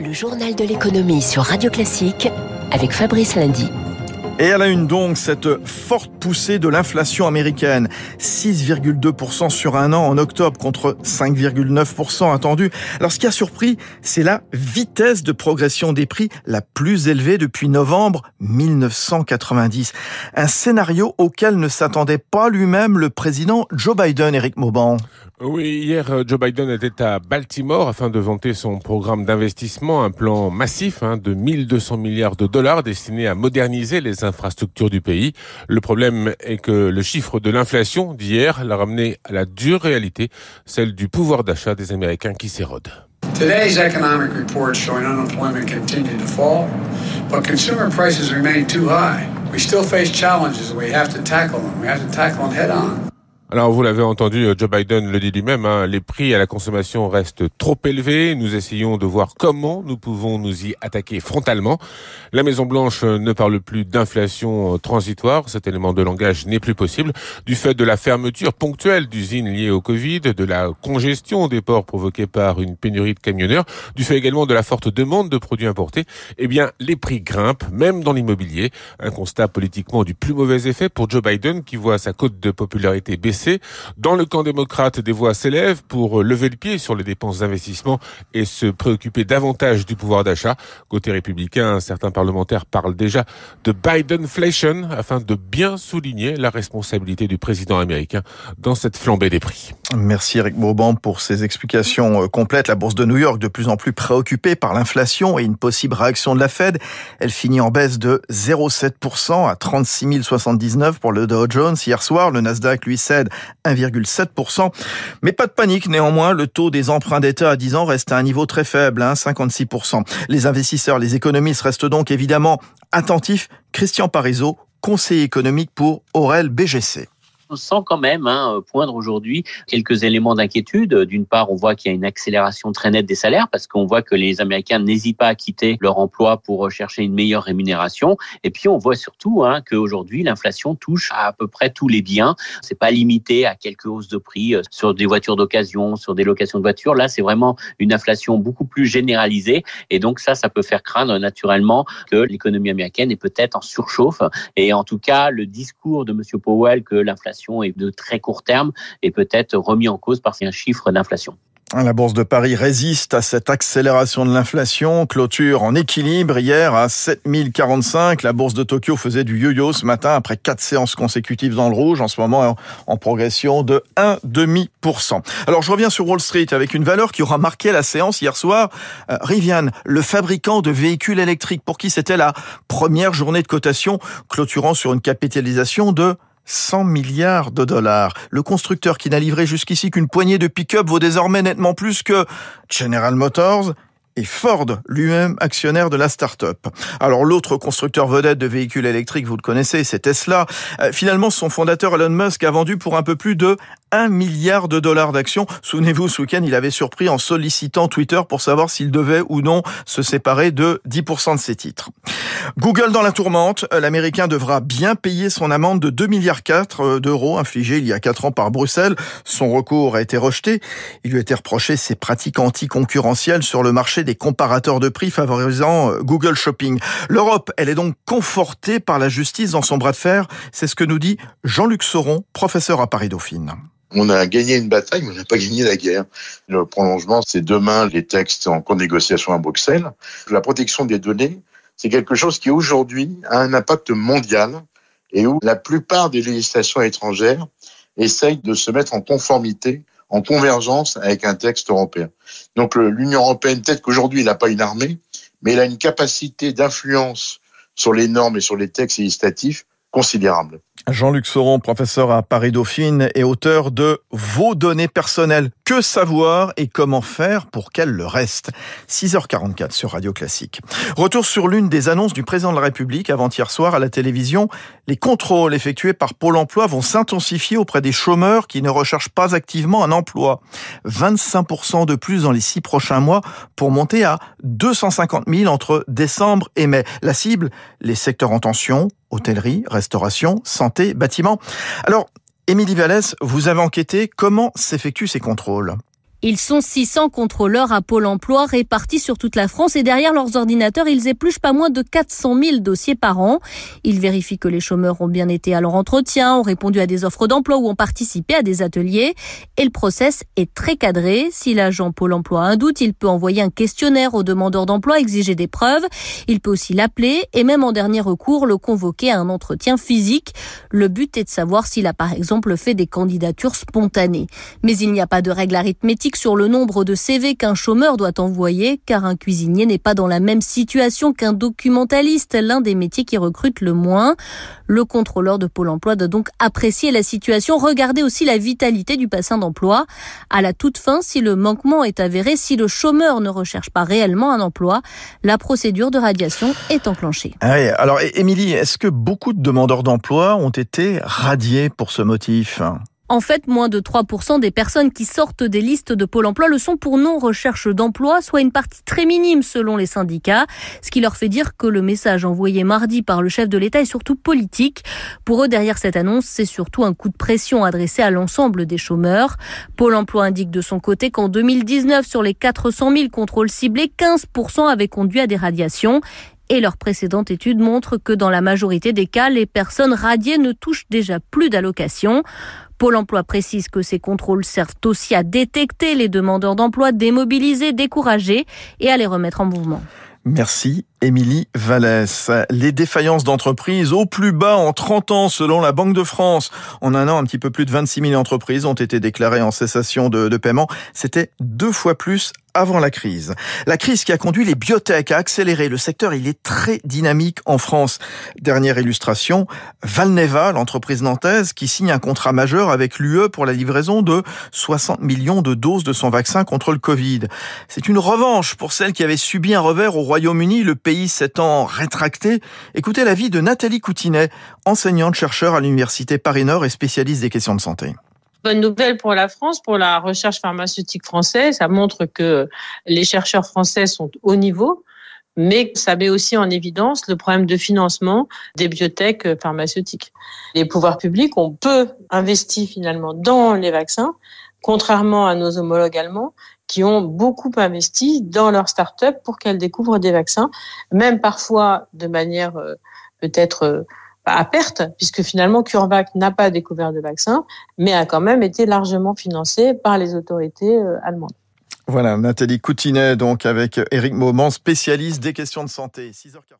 Le journal de l'économie sur Radio Classique avec Fabrice Lundy. Et à la une donc, cette forte poussée de l'inflation américaine. 6,2% sur un an en octobre contre 5,9% attendu. Alors ce qui a surpris, c'est la vitesse de progression des prix la plus élevée depuis novembre 1990. Un scénario auquel ne s'attendait pas lui-même le président Joe Biden, Eric Mauban. Oui, hier, euh, Joe Biden était à Baltimore afin de vanter son programme d'investissement, un plan massif hein, de 1200 milliards de dollars destiné à moderniser les infrastructures du pays. Le problème est que le chiffre de l'inflation d'hier l'a ramené à la dure réalité, celle du pouvoir d'achat des Américains qui s'érode. Today's economic report showing unemployment continue to fall, but consumer prices remain too high. We still face challenges and we have to tackle them. We have to tackle them head on. Alors vous l'avez entendu, euh, Joe Biden le dit lui-même, hein, les prix à la consommation restent trop élevés. Nous essayons de voir comment nous pouvons nous y attaquer frontalement. La Maison Blanche euh, ne parle plus d'inflation euh, transitoire. Cet élément de langage n'est plus possible du fait de la fermeture ponctuelle d'usines liées au Covid, de la congestion des ports provoquée par une pénurie de camionneurs, du fait également de la forte demande de produits importés. Eh bien, les prix grimpent, même dans l'immobilier. Un constat politiquement du plus mauvais effet pour Joe Biden qui voit sa cote de popularité baisser dans le camp démocrate, des voix s'élèvent pour lever le pied sur les dépenses d'investissement et se préoccuper davantage du pouvoir d'achat. Côté républicain, certains parlementaires parlent déjà de Bidenflation afin de bien souligner la responsabilité du président américain dans cette flambée des prix. Merci Eric Bourbon pour ces explications euh, complètes. La bourse de New York de plus en plus préoccupée par l'inflation et une possible réaction de la Fed. Elle finit en baisse de 0,7% à 36 079 pour le Dow Jones hier soir. Le Nasdaq lui cède 1,7%. Mais pas de panique néanmoins, le taux des emprunts d'État à 10 ans reste à un niveau très faible, 56%. Hein, les investisseurs, les économistes restent donc évidemment attentifs. Christian Parizeau, conseiller économique pour Aurel BGC on sent quand même hein, poindre aujourd'hui quelques éléments d'inquiétude. D'une part, on voit qu'il y a une accélération très nette des salaires parce qu'on voit que les Américains n'hésitent pas à quitter leur emploi pour chercher une meilleure rémunération. Et puis, on voit surtout hein, qu'aujourd'hui, l'inflation touche à, à peu près tous les biens. C'est pas limité à quelques hausses de prix euh, sur des voitures d'occasion, sur des locations de voitures. Là, c'est vraiment une inflation beaucoup plus généralisée. Et donc, ça, ça peut faire craindre naturellement que l'économie américaine est peut-être en surchauffe. Et en tout cas, le discours de Monsieur Powell que l'inflation est de très court terme et peut-être remis en cause par un chiffre d'inflation. La bourse de Paris résiste à cette accélération de l'inflation. Clôture en équilibre hier à 7045. La bourse de Tokyo faisait du yo-yo ce matin après quatre séances consécutives dans le rouge. En ce moment, en progression de 1,5%. Alors, je reviens sur Wall Street avec une valeur qui aura marqué la séance hier soir. Euh, Rivian, le fabricant de véhicules électriques pour qui c'était la première journée de cotation, clôturant sur une capitalisation de 100 milliards de dollars. Le constructeur qui n'a livré jusqu'ici qu'une poignée de pick-up vaut désormais nettement plus que General Motors, et Ford, lui-même actionnaire de la start-up. Alors l'autre constructeur vedette de véhicules électriques, vous le connaissez, c'est Tesla. Euh, finalement, son fondateur Elon Musk a vendu pour un peu plus de 1 milliard de dollars d'actions. Souvenez-vous, ce week-end, il avait surpris en sollicitant Twitter pour savoir s'il devait ou non se séparer de 10% de ses titres. Google dans la tourmente, l'Américain devra bien payer son amende de 2 milliards 4 euh, d'euros infligée il y a 4 ans par Bruxelles. Son recours a été rejeté. Il lui a été reproché ses pratiques anticoncurrentielles sur le marché des comparateurs de prix favorisant euh, Google Shopping. L'Europe, elle est donc confortée par la justice dans son bras de fer. C'est ce que nous dit Jean-Luc Sauron, professeur à Paris-Dauphine. On a gagné une bataille, mais on n'a pas gagné la guerre. Le prolongement, c'est demain les textes en cours de négociation à Bruxelles. La protection des données, c'est quelque chose qui aujourd'hui a un impact mondial et où la plupart des législations étrangères essayent de se mettre en conformité, en convergence avec un texte européen. Donc l'Union européenne, peut-être qu'aujourd'hui, il n'a pas une armée, mais il a une capacité d'influence sur les normes et sur les textes législatifs considérable. Jean-Luc Sauron, professeur à Paris-Dauphine et auteur de Vos données personnelles. Que savoir et comment faire pour qu'elles le restent 6h44 sur Radio Classique. Retour sur l'une des annonces du président de la République avant-hier soir à la télévision. Les contrôles effectués par Pôle emploi vont s'intensifier auprès des chômeurs qui ne recherchent pas activement un emploi. 25% de plus dans les six prochains mois pour monter à 250 000 entre décembre et mai. La cible, les secteurs en tension, hôtellerie, restauration, santé, bâtiment. Alors, Émilie Vallès, vous avez enquêté comment s'effectuent ces contrôles? Ils sont 600 contrôleurs à Pôle emploi répartis sur toute la France et derrière leurs ordinateurs, ils épluchent pas moins de 400 000 dossiers par an. Ils vérifient que les chômeurs ont bien été à leur entretien, ont répondu à des offres d'emploi ou ont participé à des ateliers. Et le process est très cadré. Si l'agent Pôle emploi a un doute, il peut envoyer un questionnaire au demandeur d'emploi, exiger des preuves. Il peut aussi l'appeler et même en dernier recours le convoquer à un entretien physique. Le but est de savoir s'il a par exemple fait des candidatures spontanées. Mais il n'y a pas de règle arithmétique sur le nombre de CV qu'un chômeur doit envoyer, car un cuisinier n'est pas dans la même situation qu'un documentaliste, l'un des métiers qui recrute le moins. Le contrôleur de Pôle emploi doit donc apprécier la situation, regarder aussi la vitalité du bassin d'emploi. À la toute fin, si le manquement est avéré, si le chômeur ne recherche pas réellement un emploi, la procédure de radiation est enclenchée. Ah alors, Émilie, est-ce que beaucoup de demandeurs d'emploi ont été radiés pour ce motif? En fait, moins de 3% des personnes qui sortent des listes de Pôle emploi le sont pour non-recherche d'emploi, soit une partie très minime selon les syndicats, ce qui leur fait dire que le message envoyé mardi par le chef de l'État est surtout politique. Pour eux, derrière cette annonce, c'est surtout un coup de pression adressé à l'ensemble des chômeurs. Pôle emploi indique de son côté qu'en 2019, sur les 400 000 contrôles ciblés, 15% avaient conduit à des radiations et leur précédente étude montre que dans la majorité des cas, les personnes radiées ne touchent déjà plus d'allocations. Pôle emploi précise que ces contrôles servent aussi à détecter les demandeurs d'emploi démobilisés, découragés et à les remettre en mouvement. Merci Émilie Vallès. Les défaillances d'entreprises au plus bas en 30 ans selon la Banque de France. En un an, un petit peu plus de 26 000 entreprises ont été déclarées en cessation de, de paiement. C'était deux fois plus avant la crise. La crise qui a conduit les biotech à accélérer. Le secteur, il est très dynamique en France. Dernière illustration, Valneva, l'entreprise nantaise, qui signe un contrat majeur avec l'UE pour la livraison de 60 millions de doses de son vaccin contre le Covid. C'est une revanche pour celle qui avait subi un revers au Royaume-Uni, le pays s'étant rétracté. Écoutez l'avis de Nathalie Coutinet, enseignante-chercheur à l'Université Paris-Nord et spécialiste des questions de santé bonne nouvelle pour la France, pour la recherche pharmaceutique française. Ça montre que les chercheurs français sont au niveau, mais ça met aussi en évidence le problème de financement des biotech pharmaceutiques. Les pouvoirs publics ont peu investi finalement dans les vaccins, contrairement à nos homologues allemands qui ont beaucoup investi dans leurs startups pour qu'elles découvrent des vaccins, même parfois de manière euh, peut-être euh, à perte, puisque finalement CureVac n'a pas découvert de vaccin, mais a quand même été largement financé par les autorités euh, allemandes. Voilà, Nathalie Coutinet, donc avec Eric Mauman, spécialiste des questions de santé. 6h40.